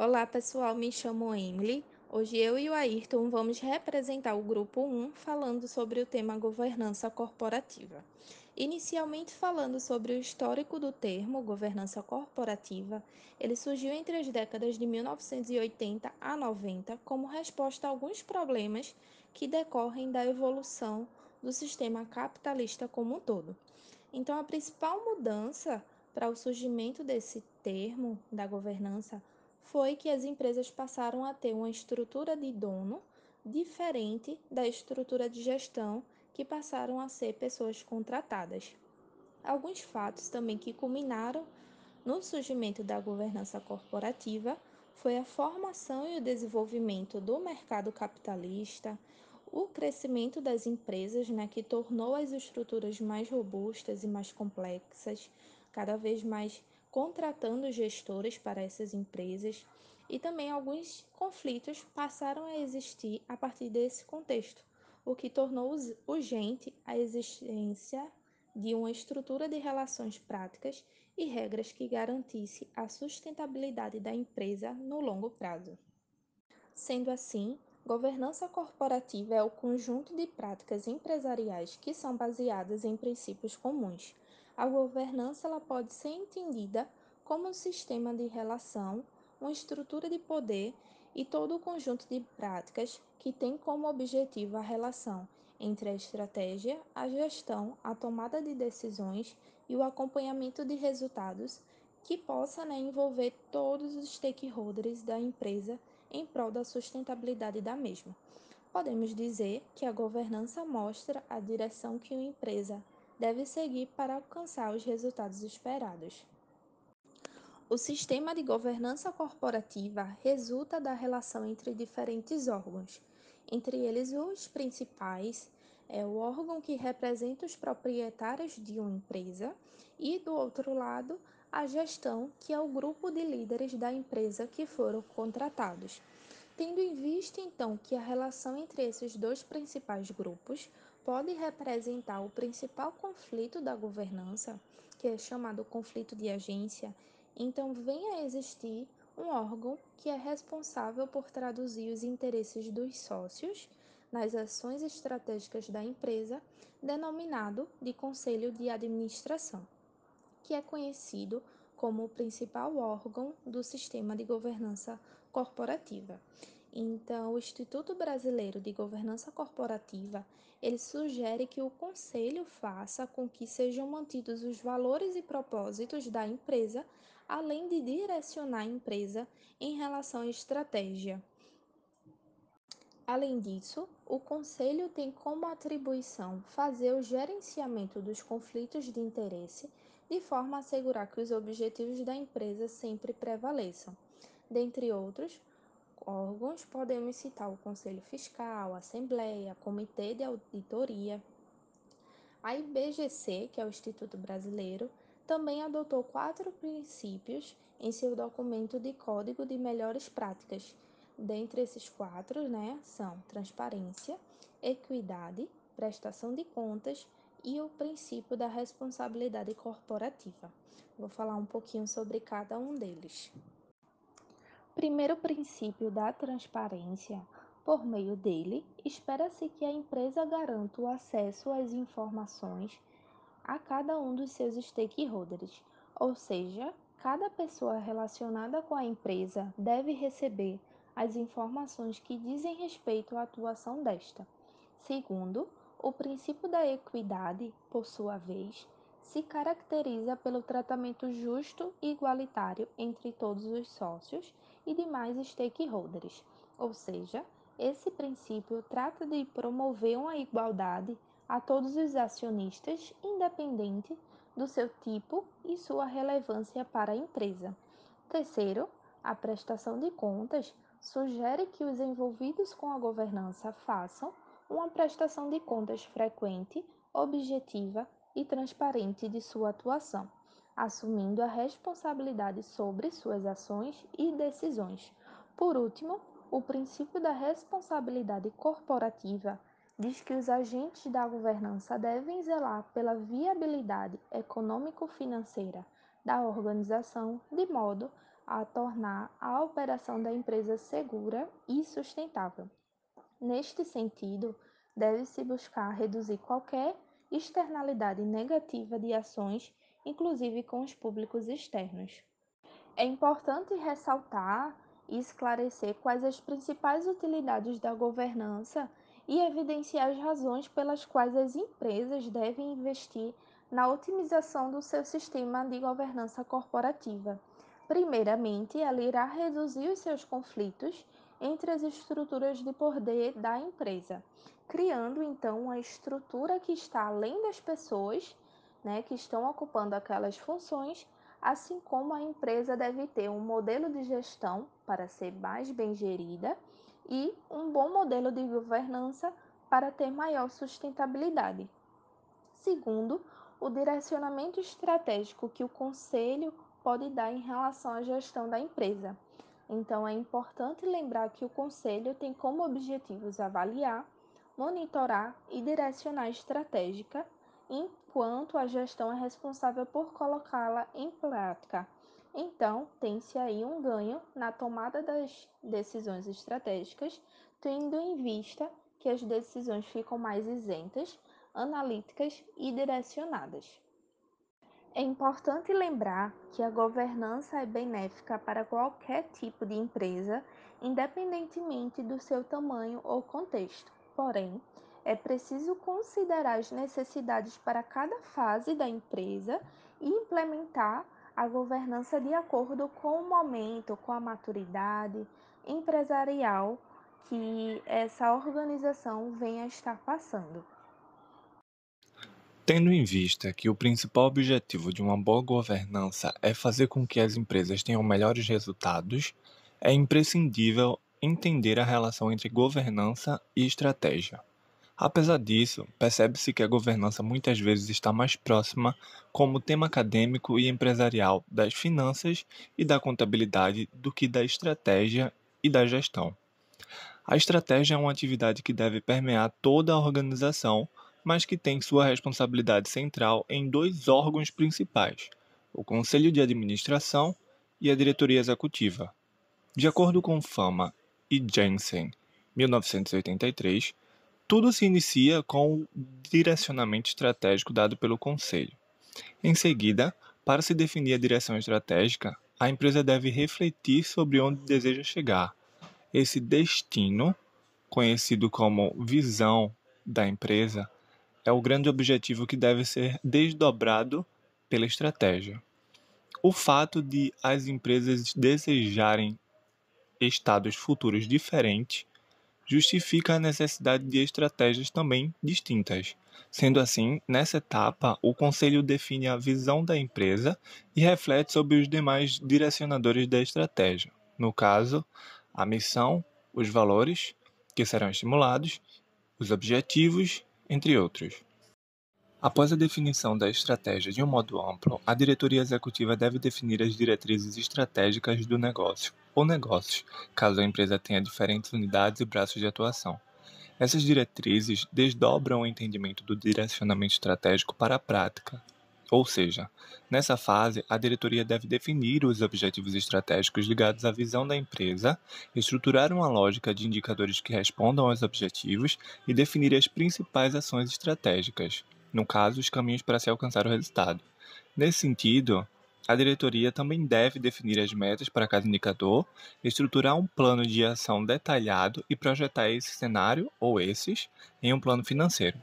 Olá pessoal, me chamo Emily. Hoje eu e o Ayrton vamos representar o grupo 1 falando sobre o tema governança corporativa. Inicialmente falando sobre o histórico do termo governança corporativa, ele surgiu entre as décadas de 1980 a 90 como resposta a alguns problemas que decorrem da evolução do sistema capitalista como um todo. Então a principal mudança para o surgimento desse termo da governança foi que as empresas passaram a ter uma estrutura de dono diferente da estrutura de gestão, que passaram a ser pessoas contratadas. Alguns fatos também que culminaram no surgimento da governança corporativa foi a formação e o desenvolvimento do mercado capitalista, o crescimento das empresas, né, que tornou as estruturas mais robustas e mais complexas, cada vez mais contratando gestores para essas empresas e também alguns conflitos passaram a existir a partir desse contexto, o que tornou urgente a existência de uma estrutura de relações práticas e regras que garantisse a sustentabilidade da empresa no longo prazo. Sendo assim, governança corporativa é o conjunto de práticas empresariais que são baseadas em princípios comuns a governança ela pode ser entendida como um sistema de relação, uma estrutura de poder e todo o conjunto de práticas que tem como objetivo a relação entre a estratégia, a gestão, a tomada de decisões e o acompanhamento de resultados que possa né, envolver todos os stakeholders da empresa em prol da sustentabilidade da mesma. Podemos dizer que a governança mostra a direção que uma empresa deve seguir para alcançar os resultados esperados. O sistema de governança corporativa resulta da relação entre diferentes órgãos, entre eles os principais é o órgão que representa os proprietários de uma empresa e do outro lado a gestão, que é o grupo de líderes da empresa que foram contratados. Tendo em vista então que a relação entre esses dois principais grupos pode representar o principal conflito da governança, que é chamado conflito de agência, então vem a existir um órgão que é responsável por traduzir os interesses dos sócios nas ações estratégicas da empresa, denominado de Conselho de Administração, que é conhecido como o principal órgão do sistema de governança corporativa. Então, o Instituto Brasileiro de Governança Corporativa, ele sugere que o conselho faça com que sejam mantidos os valores e propósitos da empresa, além de direcionar a empresa em relação à estratégia. Além disso, o conselho tem como atribuição fazer o gerenciamento dos conflitos de interesse, de forma a assegurar que os objetivos da empresa sempre prevaleçam. Dentre outros, órgãos, podemos citar o Conselho Fiscal, a Assembleia, Comitê de Auditoria. A IBGC, que é o Instituto Brasileiro, também adotou quatro princípios em seu documento de Código de Melhores Práticas. Dentre esses quatro, né, são transparência, equidade, prestação de contas e o princípio da responsabilidade corporativa. Vou falar um pouquinho sobre cada um deles. Primeiro princípio da transparência. Por meio dele, espera-se que a empresa garanta o acesso às informações a cada um dos seus stakeholders, ou seja, cada pessoa relacionada com a empresa deve receber as informações que dizem respeito à atuação desta. Segundo, o princípio da equidade, por sua vez, se caracteriza pelo tratamento justo e igualitário entre todos os sócios e demais stakeholders, ou seja, esse princípio trata de promover uma igualdade a todos os acionistas, independente do seu tipo e sua relevância para a empresa. Terceiro, a prestação de contas sugere que os envolvidos com a governança façam uma prestação de contas frequente, objetiva e transparente de sua atuação, assumindo a responsabilidade sobre suas ações e decisões. Por último, o princípio da responsabilidade corporativa diz que os agentes da governança devem zelar pela viabilidade econômico-financeira da organização, de modo a tornar a operação da empresa segura e sustentável. Neste sentido, deve-se buscar reduzir qualquer externalidade negativa de ações, inclusive com os públicos externos. É importante ressaltar e esclarecer quais as principais utilidades da governança e evidenciar as razões pelas quais as empresas devem investir na otimização do seu sistema de governança corporativa. Primeiramente, ela irá reduzir os seus conflitos entre as estruturas de poder da empresa, criando então uma estrutura que está além das pessoas né, que estão ocupando aquelas funções, assim como a empresa deve ter um modelo de gestão para ser mais bem gerida e um bom modelo de governança para ter maior sustentabilidade. Segundo, o direcionamento estratégico que o conselho pode dar em relação à gestão da empresa. Então, é importante lembrar que o conselho tem como objetivos avaliar, monitorar e direcionar estratégica, enquanto a gestão é responsável por colocá-la em prática. Então, tem-se aí um ganho na tomada das decisões estratégicas, tendo em vista que as decisões ficam mais isentas, analíticas e direcionadas. É importante lembrar que a governança é benéfica para qualquer tipo de empresa, independentemente do seu tamanho ou contexto. Porém, é preciso considerar as necessidades para cada fase da empresa e implementar a governança de acordo com o momento, com a maturidade empresarial que essa organização venha a estar passando. Tendo em vista que o principal objetivo de uma boa governança é fazer com que as empresas tenham melhores resultados, é imprescindível entender a relação entre governança e estratégia. Apesar disso, percebe-se que a governança muitas vezes está mais próxima como tema acadêmico e empresarial das finanças e da contabilidade do que da estratégia e da gestão. A estratégia é uma atividade que deve permear toda a organização mas que tem sua responsabilidade central em dois órgãos principais: o Conselho de Administração e a Diretoria Executiva. De acordo com Fama e Jensen, 1983, tudo se inicia com o direcionamento estratégico dado pelo Conselho. Em seguida, para se definir a direção estratégica, a empresa deve refletir sobre onde deseja chegar. Esse destino, conhecido como visão da empresa, é o grande objetivo que deve ser desdobrado pela estratégia. O fato de as empresas desejarem estados futuros diferentes justifica a necessidade de estratégias também distintas. Sendo assim, nessa etapa, o conselho define a visão da empresa e reflete sobre os demais direcionadores da estratégia. No caso, a missão, os valores que serão estimulados, os objetivos entre outros. Após a definição da estratégia de um modo amplo, a diretoria executiva deve definir as diretrizes estratégicas do negócio, ou negócios, caso a empresa tenha diferentes unidades e braços de atuação. Essas diretrizes desdobram o entendimento do direcionamento estratégico para a prática, ou seja, nessa fase, a diretoria deve definir os objetivos estratégicos ligados à visão da empresa, estruturar uma lógica de indicadores que respondam aos objetivos e definir as principais ações estratégicas, no caso, os caminhos para se alcançar o resultado. Nesse sentido, a diretoria também deve definir as metas para cada indicador, estruturar um plano de ação detalhado e projetar esse cenário ou esses em um plano financeiro.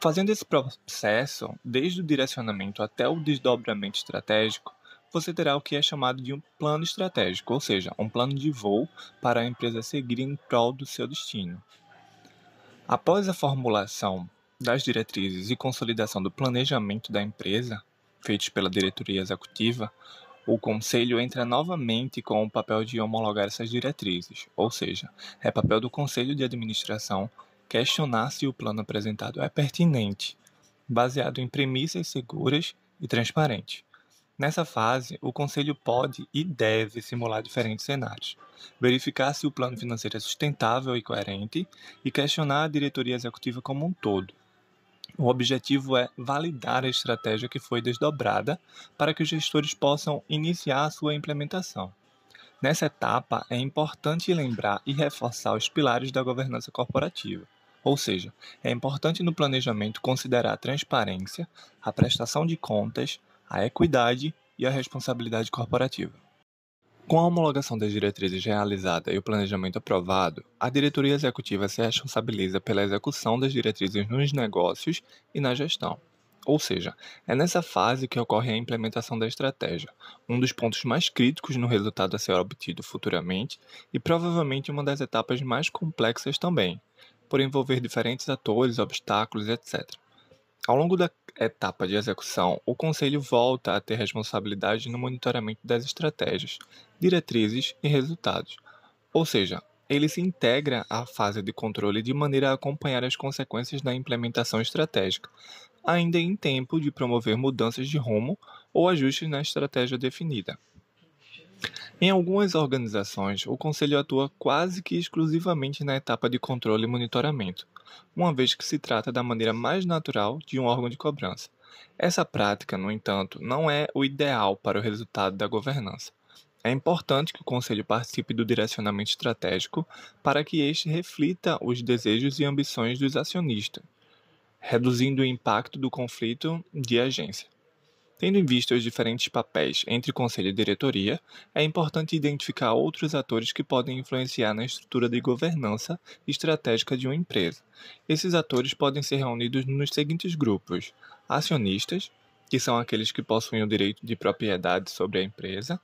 Fazendo esse processo, desde o direcionamento até o desdobramento estratégico, você terá o que é chamado de um plano estratégico, ou seja, um plano de voo para a empresa seguir em prol do seu destino. Após a formulação das diretrizes e consolidação do planejamento da empresa, feitos pela diretoria executiva, o Conselho entra novamente com o papel de homologar essas diretrizes, ou seja, é papel do Conselho de Administração questionar se o plano apresentado é pertinente, baseado em premissas seguras e transparentes. Nessa fase, o Conselho pode e deve simular diferentes cenários, verificar se o plano financeiro é sustentável e coerente e questionar a diretoria executiva como um todo. O objetivo é validar a estratégia que foi desdobrada para que os gestores possam iniciar a sua implementação. Nessa etapa, é importante lembrar e reforçar os pilares da governança corporativa. Ou seja, é importante no planejamento considerar a transparência, a prestação de contas, a equidade e a responsabilidade corporativa. Com a homologação das diretrizes realizada e o planejamento aprovado, a diretoria executiva se responsabiliza pela execução das diretrizes nos negócios e na gestão. Ou seja, é nessa fase que ocorre a implementação da estratégia, um dos pontos mais críticos no resultado a ser obtido futuramente e provavelmente uma das etapas mais complexas também, por envolver diferentes atores, obstáculos, etc. Ao longo da etapa de execução, o Conselho volta a ter responsabilidade no monitoramento das estratégias, diretrizes e resultados. Ou seja, ele se integra à fase de controle de maneira a acompanhar as consequências da implementação estratégica, ainda em tempo de promover mudanças de rumo ou ajustes na estratégia definida. Em algumas organizações, o Conselho atua quase que exclusivamente na etapa de controle e monitoramento, uma vez que se trata da maneira mais natural de um órgão de cobrança. Essa prática, no entanto, não é o ideal para o resultado da governança. É importante que o Conselho participe do direcionamento estratégico para que este reflita os desejos e ambições dos acionistas, reduzindo o impacto do conflito de agência. Tendo em vista os diferentes papéis entre conselho e diretoria, é importante identificar outros atores que podem influenciar na estrutura de governança estratégica de uma empresa. Esses atores podem ser reunidos nos seguintes grupos: acionistas, que são aqueles que possuem o direito de propriedade sobre a empresa,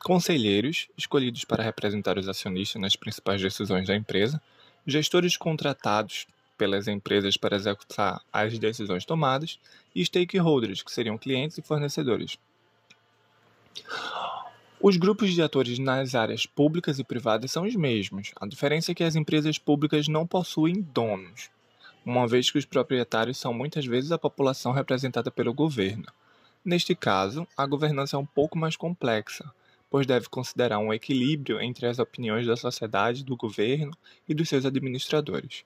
conselheiros, escolhidos para representar os acionistas nas principais decisões da empresa, gestores contratados pelas empresas para executar as decisões tomadas, e stakeholders, que seriam clientes e fornecedores. Os grupos de atores nas áreas públicas e privadas são os mesmos. A diferença é que as empresas públicas não possuem donos, uma vez que os proprietários são muitas vezes a população representada pelo governo. Neste caso, a governança é um pouco mais complexa, pois deve considerar um equilíbrio entre as opiniões da sociedade, do governo e dos seus administradores.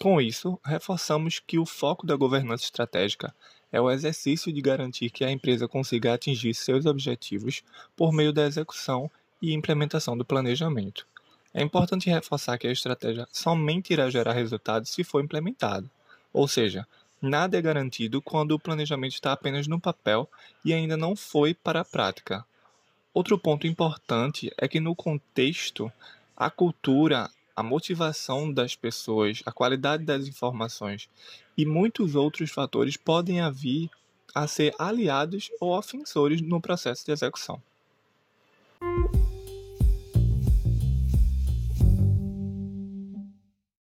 Com isso, reforçamos que o foco da governança estratégica é o exercício de garantir que a empresa consiga atingir seus objetivos por meio da execução e implementação do planejamento. É importante reforçar que a estratégia somente irá gerar resultados se for implementada, ou seja, nada é garantido quando o planejamento está apenas no papel e ainda não foi para a prática. Outro ponto importante é que, no contexto, a cultura, a motivação das pessoas, a qualidade das informações e muitos outros fatores podem vir a ser aliados ou ofensores no processo de execução.